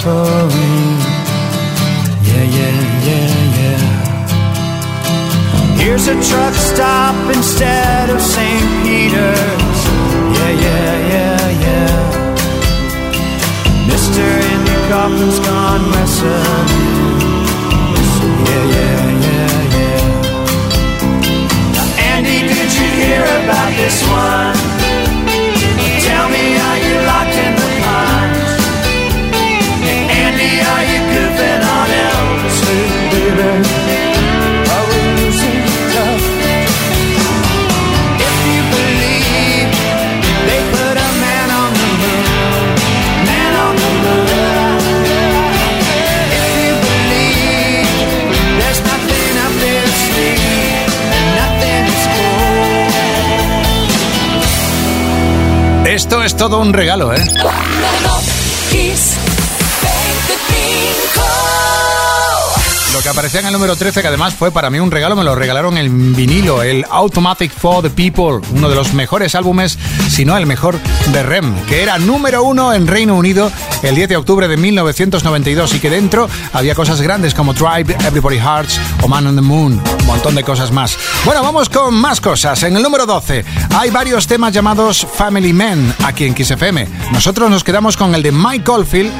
offering. Yeah, yeah, yeah, yeah. Here's a truck stop instead of St. Peter's. Yeah, yeah, yeah, yeah. Mr. Indy Coffin's gone messing. Es todo un regalo, ¿eh? Kiss 25. Lo que aparecía en el número 13, que además fue para mí un regalo, me lo regalaron en vinilo, el Automatic for the People, uno de los mejores álbumes, si no el mejor de Rem, que era número uno en Reino Unido el 10 de octubre de 1992 y que dentro había cosas grandes como Drive, Everybody Hearts o Man on the Moon, un montón de cosas más. Bueno, vamos con más cosas. En el número 12 hay varios temas llamados Family Men aquí en Kiss FM. Nosotros nos quedamos con el de Mike Oldfield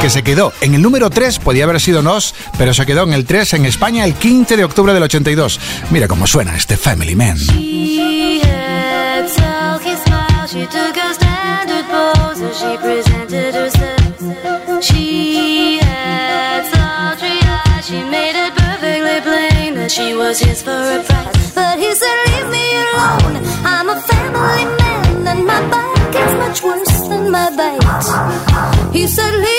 que se quedó en el número 3, podía haber sido Nos, pero se quedó en el 3 en España el 15 de octubre del 82. Mira cómo suena este Family Man. She had eyes. She made it perfectly plain that she was his for a price. But he said, "Leave me alone. I'm a family man, and my bite is much worse than my bite." He said, "Leave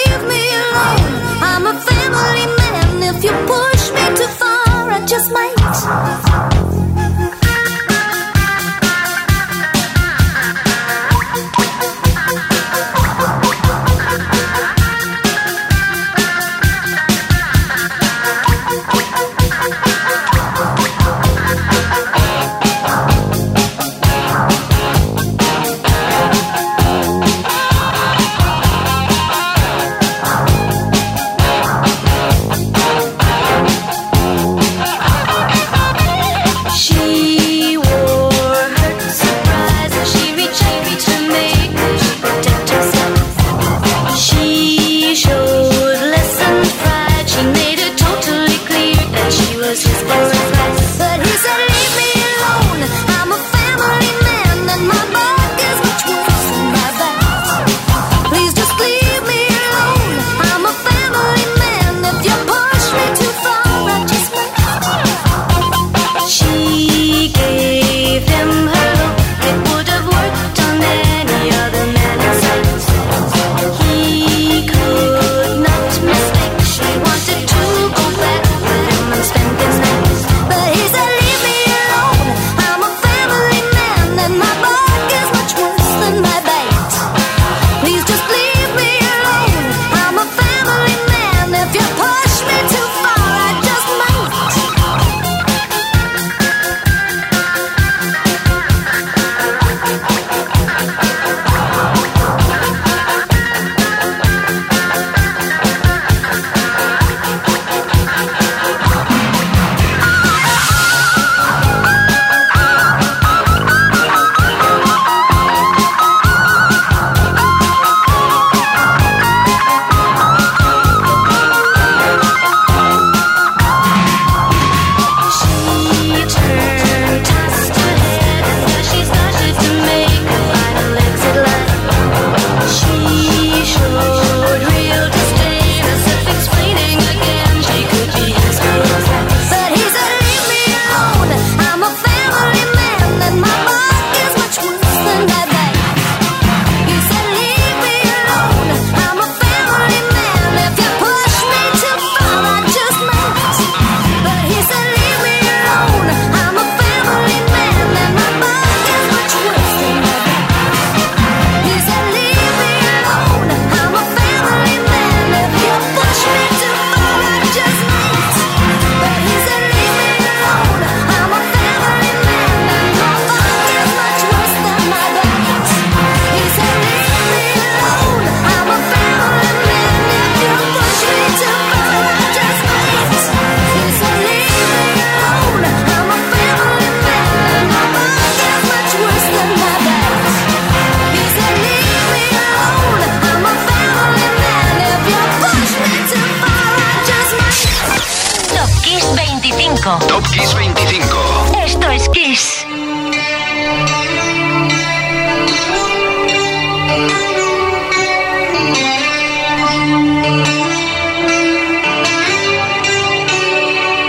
25. Top Kiss 25. Esto es Kiss.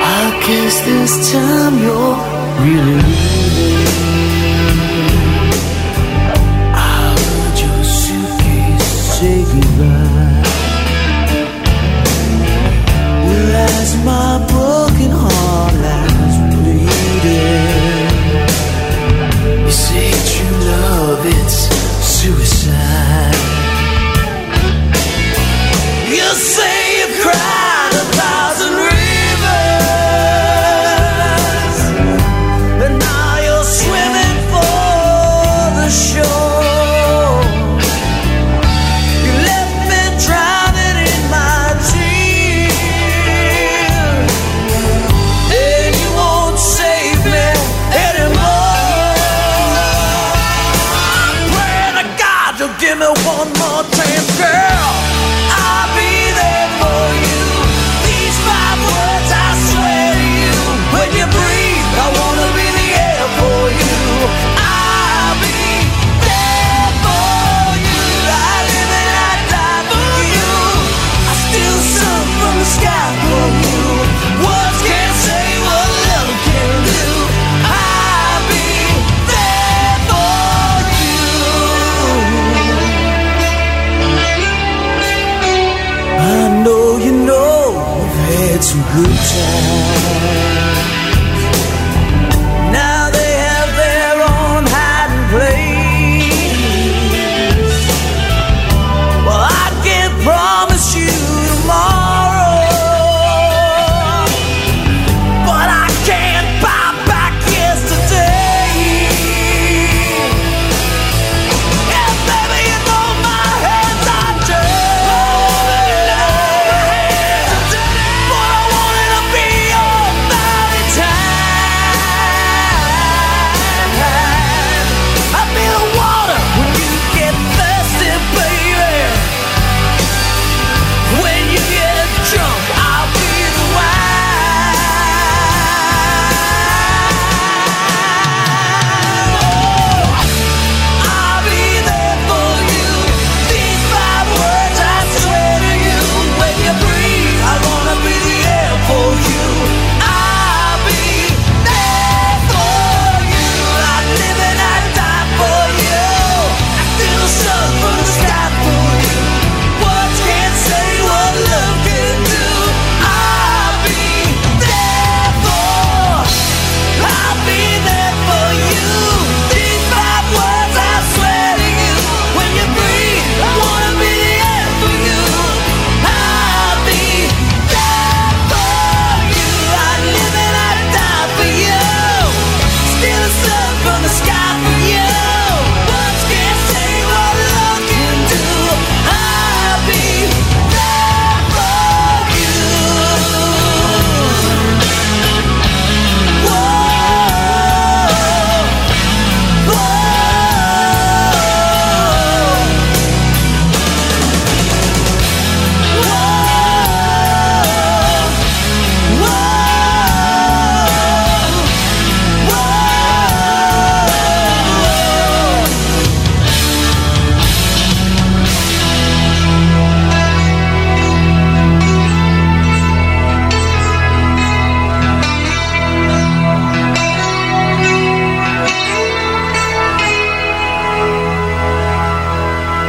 I guess this time you're really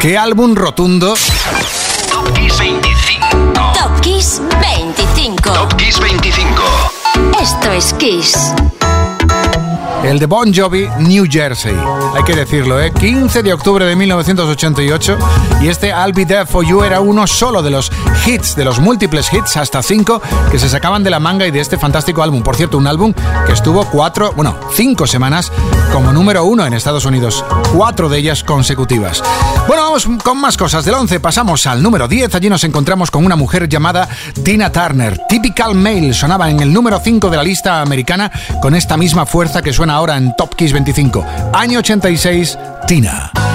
¿Qué álbum rotundo? Top Kiss 25. Top Kiss 25. Top Kiss 25. Esto es Kiss el de Bon Jovi, New Jersey. Hay que decirlo, ¿eh? 15 de octubre de 1988 y este I'll Be There For You era uno solo de los hits, de los múltiples hits, hasta cinco, que se sacaban de la manga y de este fantástico álbum. Por cierto, un álbum que estuvo cuatro, bueno, cinco semanas como número uno en Estados Unidos, cuatro de ellas consecutivas. Bueno, vamos con más cosas. Del 11 pasamos al número 10, allí nos encontramos con una mujer llamada Tina Turner. Typical Mail sonaba en el número 5 de la lista americana con esta misma fuerza que suena ahora en Top Kiss 25. Año 86, Tina.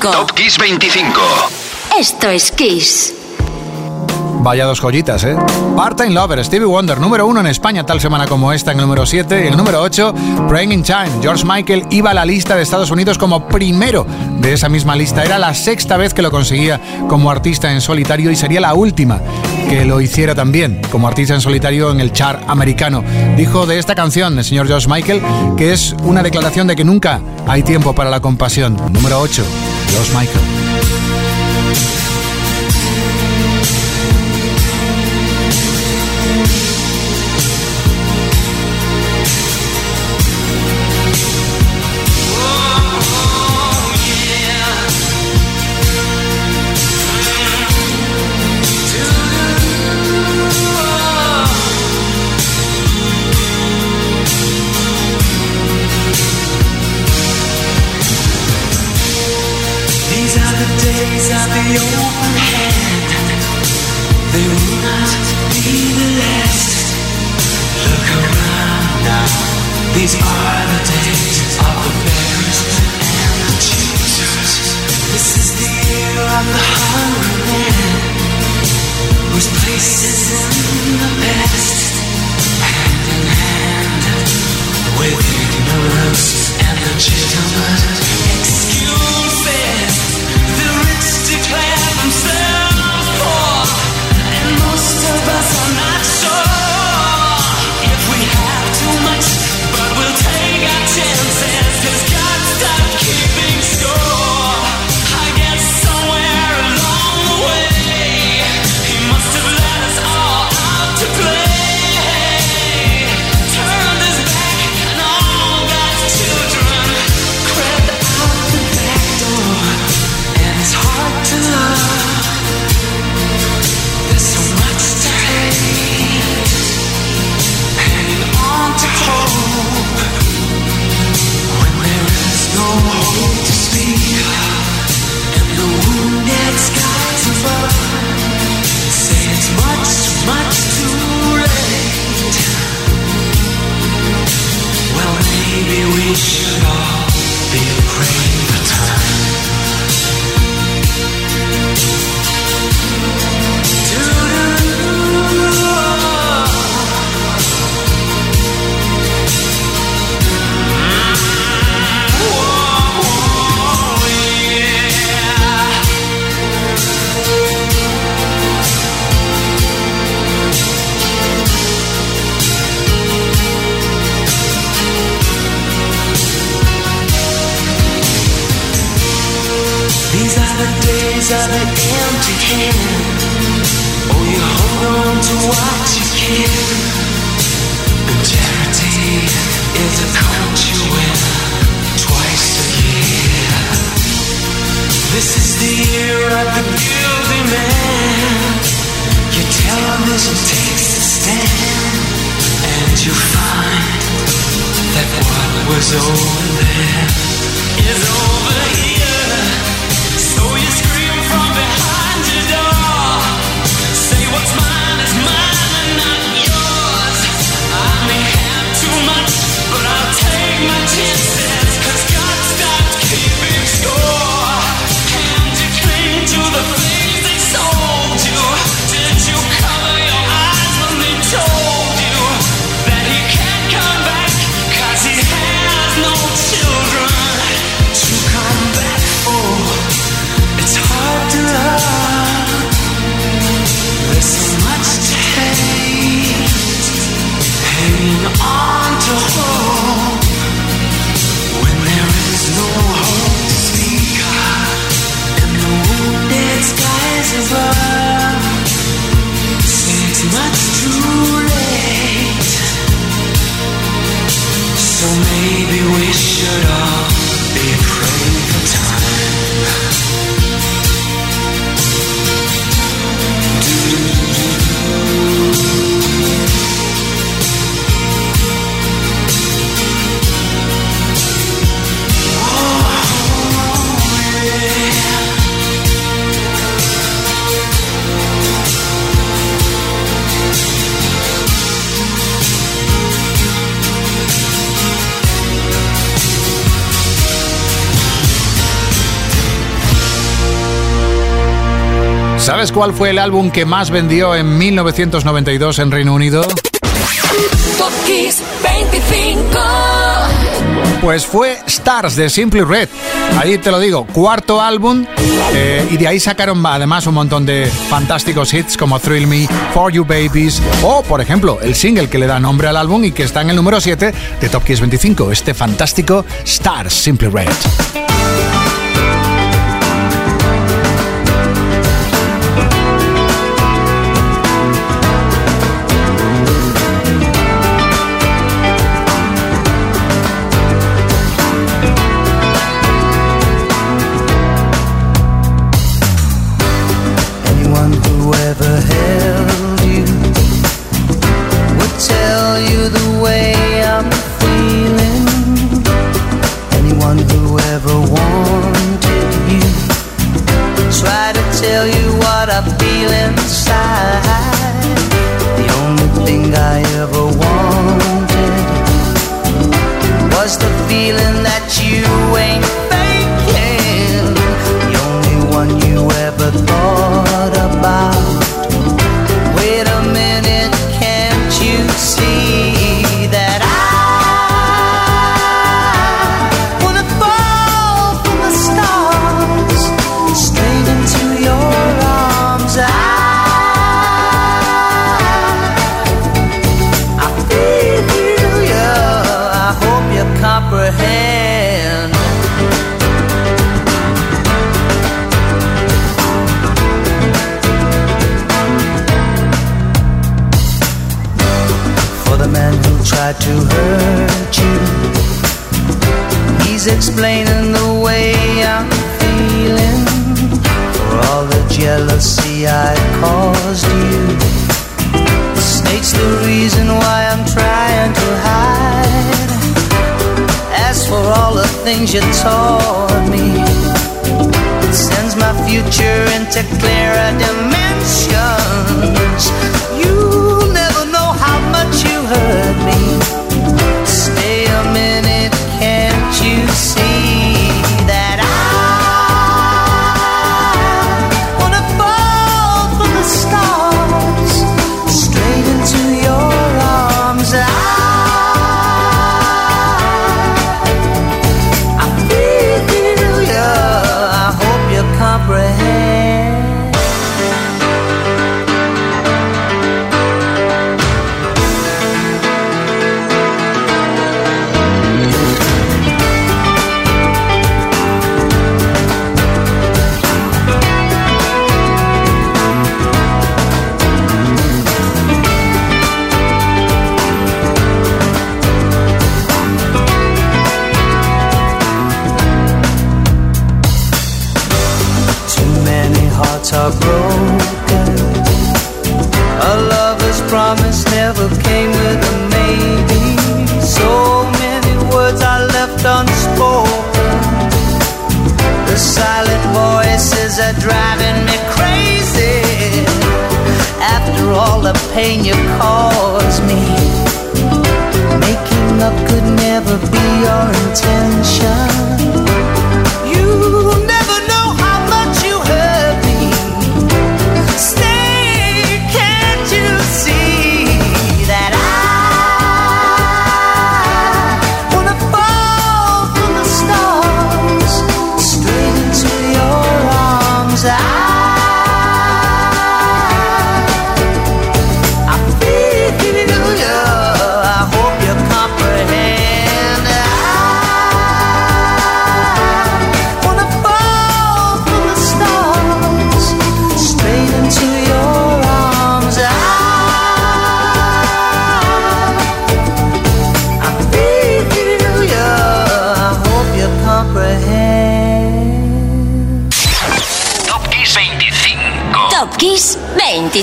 Top Kiss 25. Esto es Kiss. Vaya dos joyitas, ¿eh? Part-Time Lover, Stevie Wonder, número uno en España tal semana como esta, en el número 7. Y el número 8, Praying in Time. George Michael iba a la lista de Estados Unidos como primero de esa misma lista. Era la sexta vez que lo conseguía como artista en solitario y sería la última que lo hiciera también como artista en solitario en el char americano. Dijo de esta canción el señor George Michael que es una declaración de que nunca hay tiempo para la compasión. Número 8. Jos Michael. ¿Sabes cuál fue el álbum que más vendió en 1992 en Reino Unido? Pues fue Stars de Simply Red. Ahí te lo digo, cuarto álbum. Eh, y de ahí sacaron además un montón de fantásticos hits como Thrill Me, For You Babies o, por ejemplo, el single que le da nombre al álbum y que está en el número 7 de Top Kiss 25, este fantástico Stars Simply Red.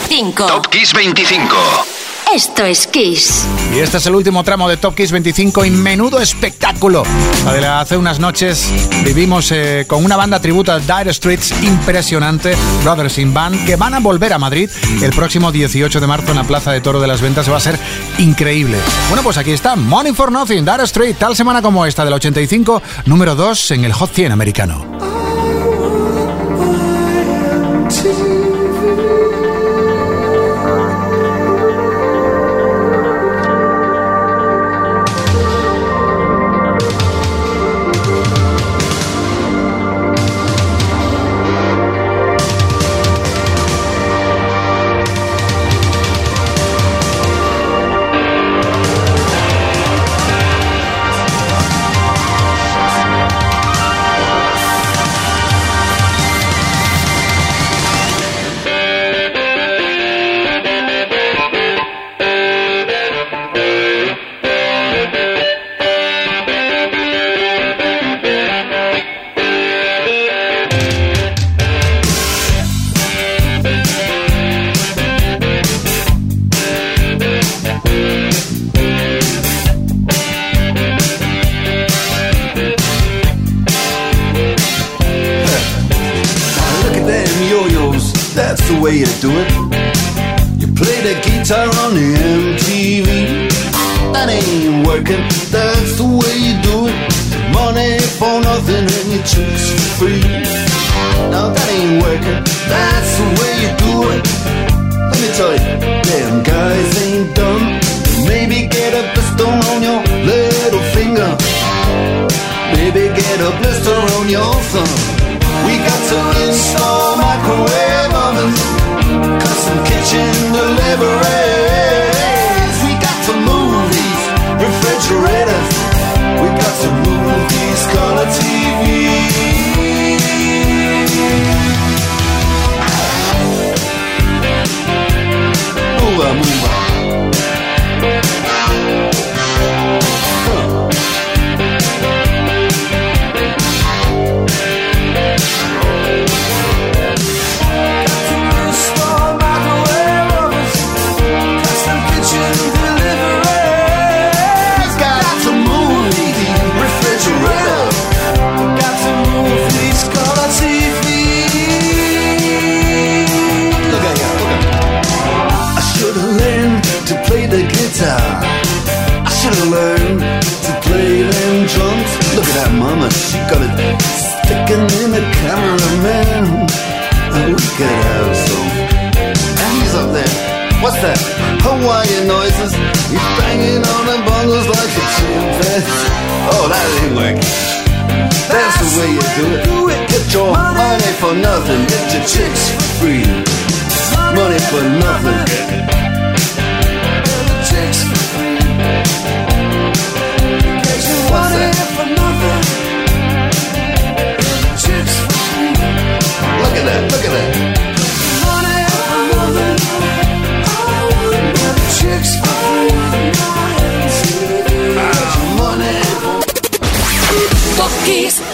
25. Top Kiss 25. Esto es Kiss. Y este es el último tramo de Top Kiss 25 y menudo espectáculo. Hace unas noches vivimos eh, con una banda tributo a Dire Streets impresionante, Brothers in Band, que van a volver a Madrid el próximo 18 de marzo en la Plaza de Toro de las Ventas. Se va a ser increíble. Bueno, pues aquí está, Money for Nothing, Dire Street, tal semana como esta del 85, número 2 en el Hot 100 americano. Way you do it. You play the guitar on the MTV. That ain't working, that's the way you do it. Money for nothing and your chicks for free. Now that ain't working, that's the way you do it. Let me tell you, them guys ain't dumb. Maybe get a blister on your little finger. Maybe get a blister on your thumb. We got to install microwave in the library. We could have some. And he's up there. What's that? Hawaiian noises. He's banging on the bongos like a chimpanzee. Oh, that ain't working. That's the way you do it. Get your money for nothing. Get your chicks for free. Money for nothing. Chicks for free. Top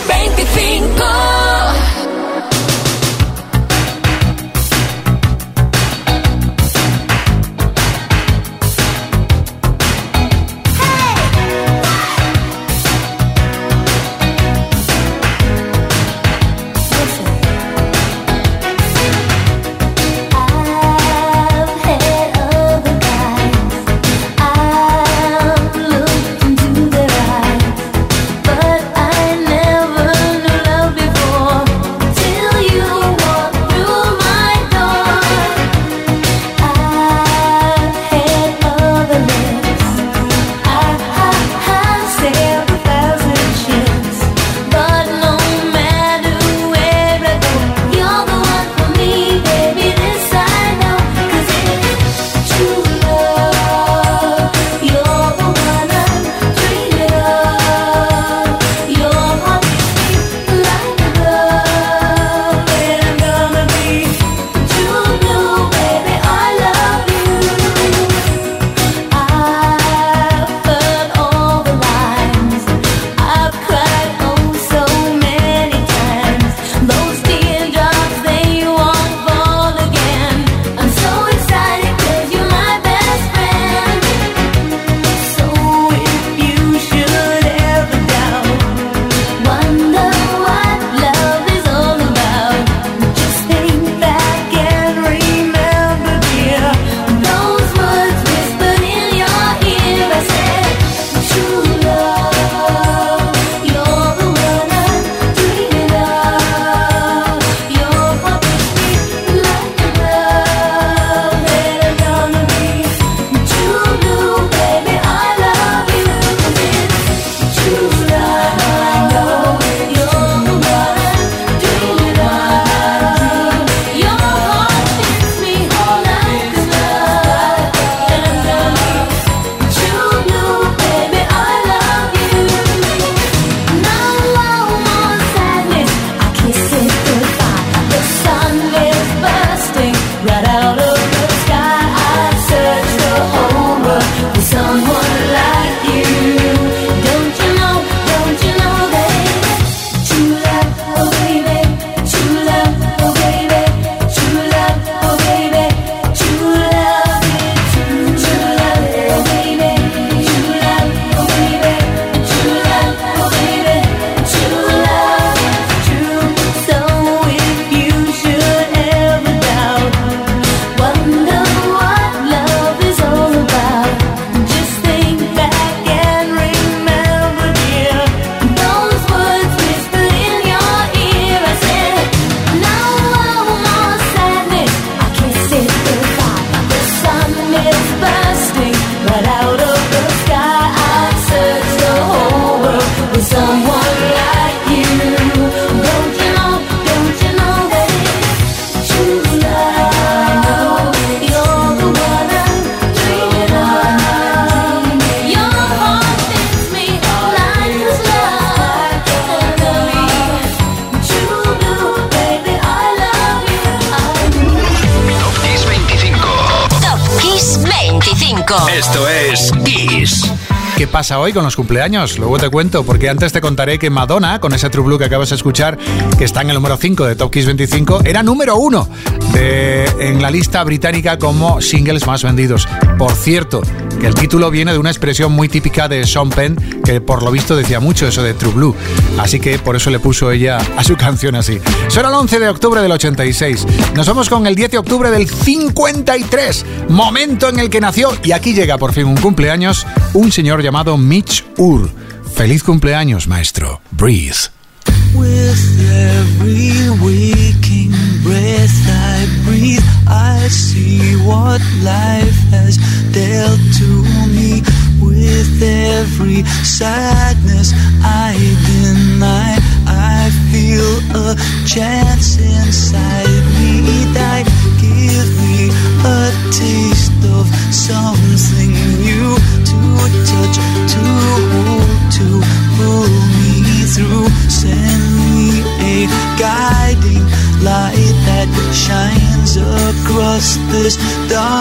pasa hoy con los cumpleaños? Luego te cuento, porque antes te contaré que Madonna, con ese True Blue que acabas de escuchar, que está en el número 5 de Top Kiss 25, era número 1 en la lista británica como singles más vendidos. Por cierto, que el título viene de una expresión muy típica de Sean Penn, que por lo visto decía mucho eso de True Blue. Así que por eso le puso ella a su canción así. Será el 11 de octubre del 86. Nos vamos con el 10 de octubre del 53, momento en el que nació, y aquí llega por fin un cumpleaños, un señor llamado Mitch Ur. Feliz cumpleaños, maestro. Breathe. With every waking breath I breathe, I see what life has dealt to me. With every sadness I deny, I feel a chance inside me that give me a taste of something this darkened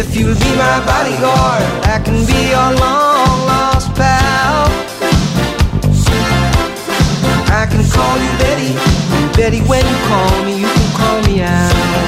If you'll be my bodyguard, I can be your long lost pal. I can call you Betty, Betty, when you call me, you can call me out.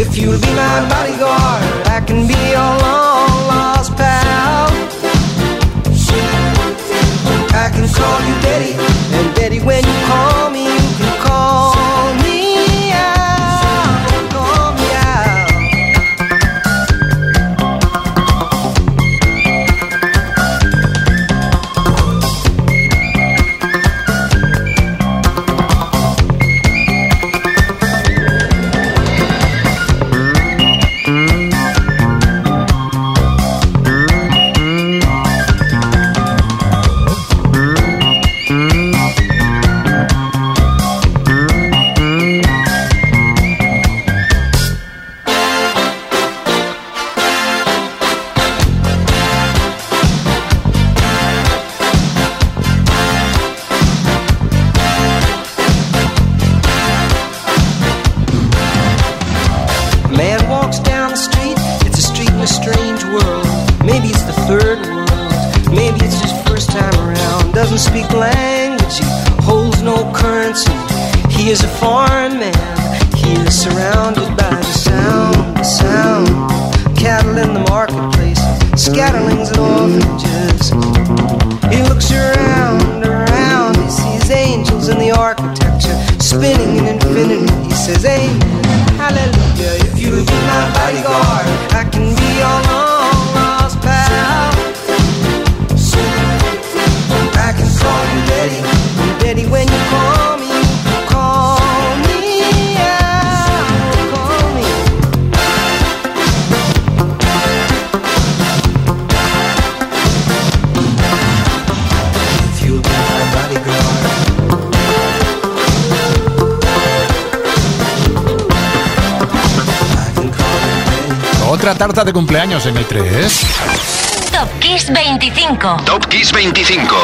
If you'll be my bodyguard, I can be your long lost pal. I can call you Betty, and Betty, when you call me, Otra tarta de cumpleaños en el 3. Top Kiss 25. Top Kiss 25.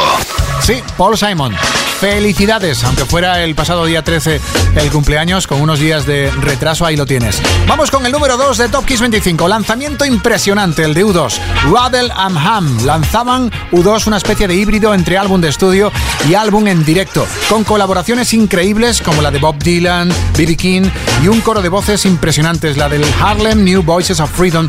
Sí, Paul Simon. Felicidades, aunque fuera el pasado día 13 el cumpleaños, con unos días de retraso, ahí lo tienes. Vamos con el número 2 de Top Kiss 25. Lanzamiento impresionante, el de U2. Ruddle and Ham. Lanzaban U2 una especie de híbrido entre álbum de estudio y álbum en directo, con colaboraciones increíbles como la de Bob Dylan, B.B. King y un coro de voces impresionantes, la del Harlem New Voices of Freedom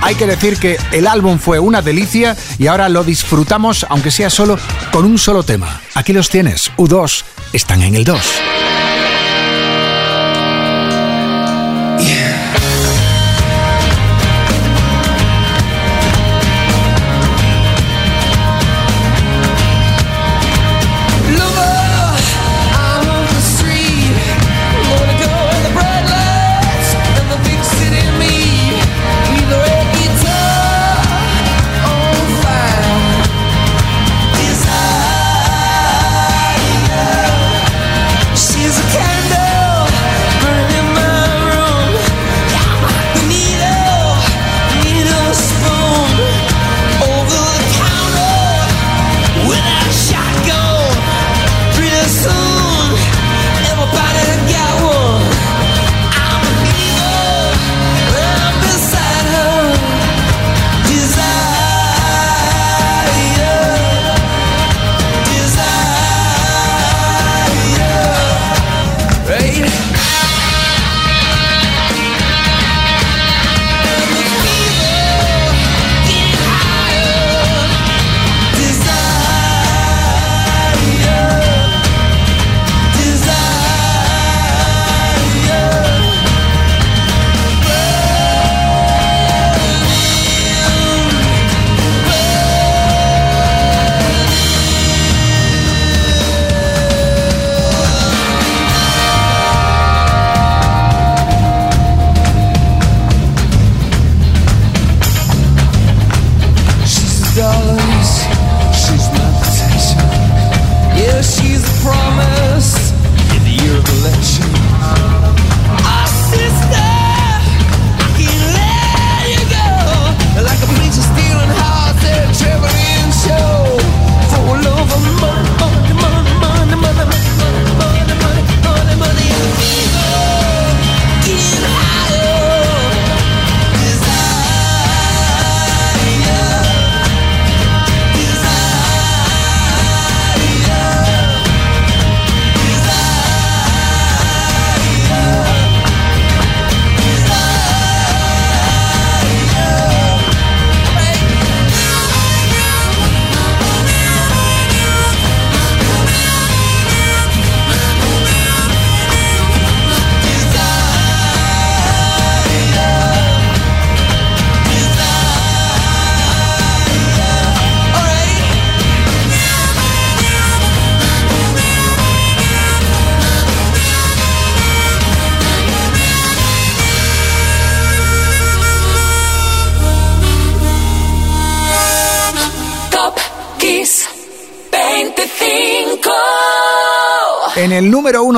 Hay que decir que el álbum fue una delicia y ahora lo disfrutamos, aunque sea solo con un solo tema. Aquí los tienes, U2, están en el 2.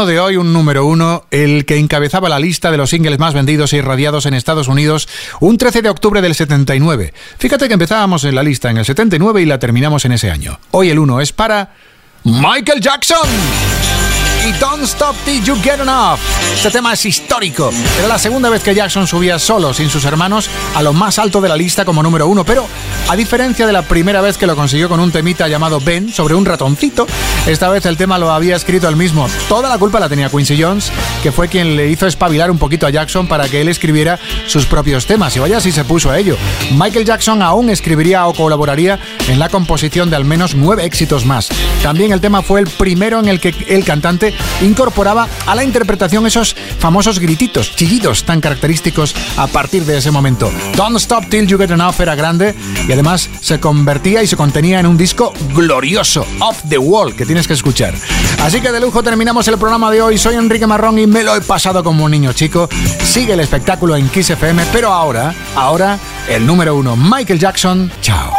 De hoy, un número uno, el que encabezaba la lista de los singles más vendidos e irradiados en Estados Unidos un 13 de octubre del 79. Fíjate que empezábamos en la lista en el 79 y la terminamos en ese año. Hoy el uno es para Michael Jackson y Don't Stop Till You Get Enough. Este tema es histórico. Era la segunda vez que Jackson subía solo, sin sus hermanos, a lo más alto de la lista como número uno, pero a diferencia de la primera vez que lo consiguió con un temita llamado Ben sobre un ratoncito, esta vez el tema lo había escrito él mismo. Toda la culpa la tenía Quincy Jones, que fue quien le hizo espabilar un poquito a Jackson para que él escribiera sus propios temas. Y vaya si se puso a ello. Michael Jackson aún escribiría o colaboraría en la composición de al menos nueve éxitos más. También el tema fue el primero en el que el cantante incorporaba a la interpretación esos famosos grititos, chillidos tan característicos a partir de ese momento. Don't Stop Till You Get Enough era grande y además se convertía y se contenía en un disco glorioso, Off the Wall, que tienes que escuchar. Así que de lujo terminamos el programa de hoy. Soy Enrique Marrón y me lo he pasado como un niño chico. Sigue el espectáculo en Kiss FM, pero ahora, ahora, el número uno, Michael Jackson. Chao.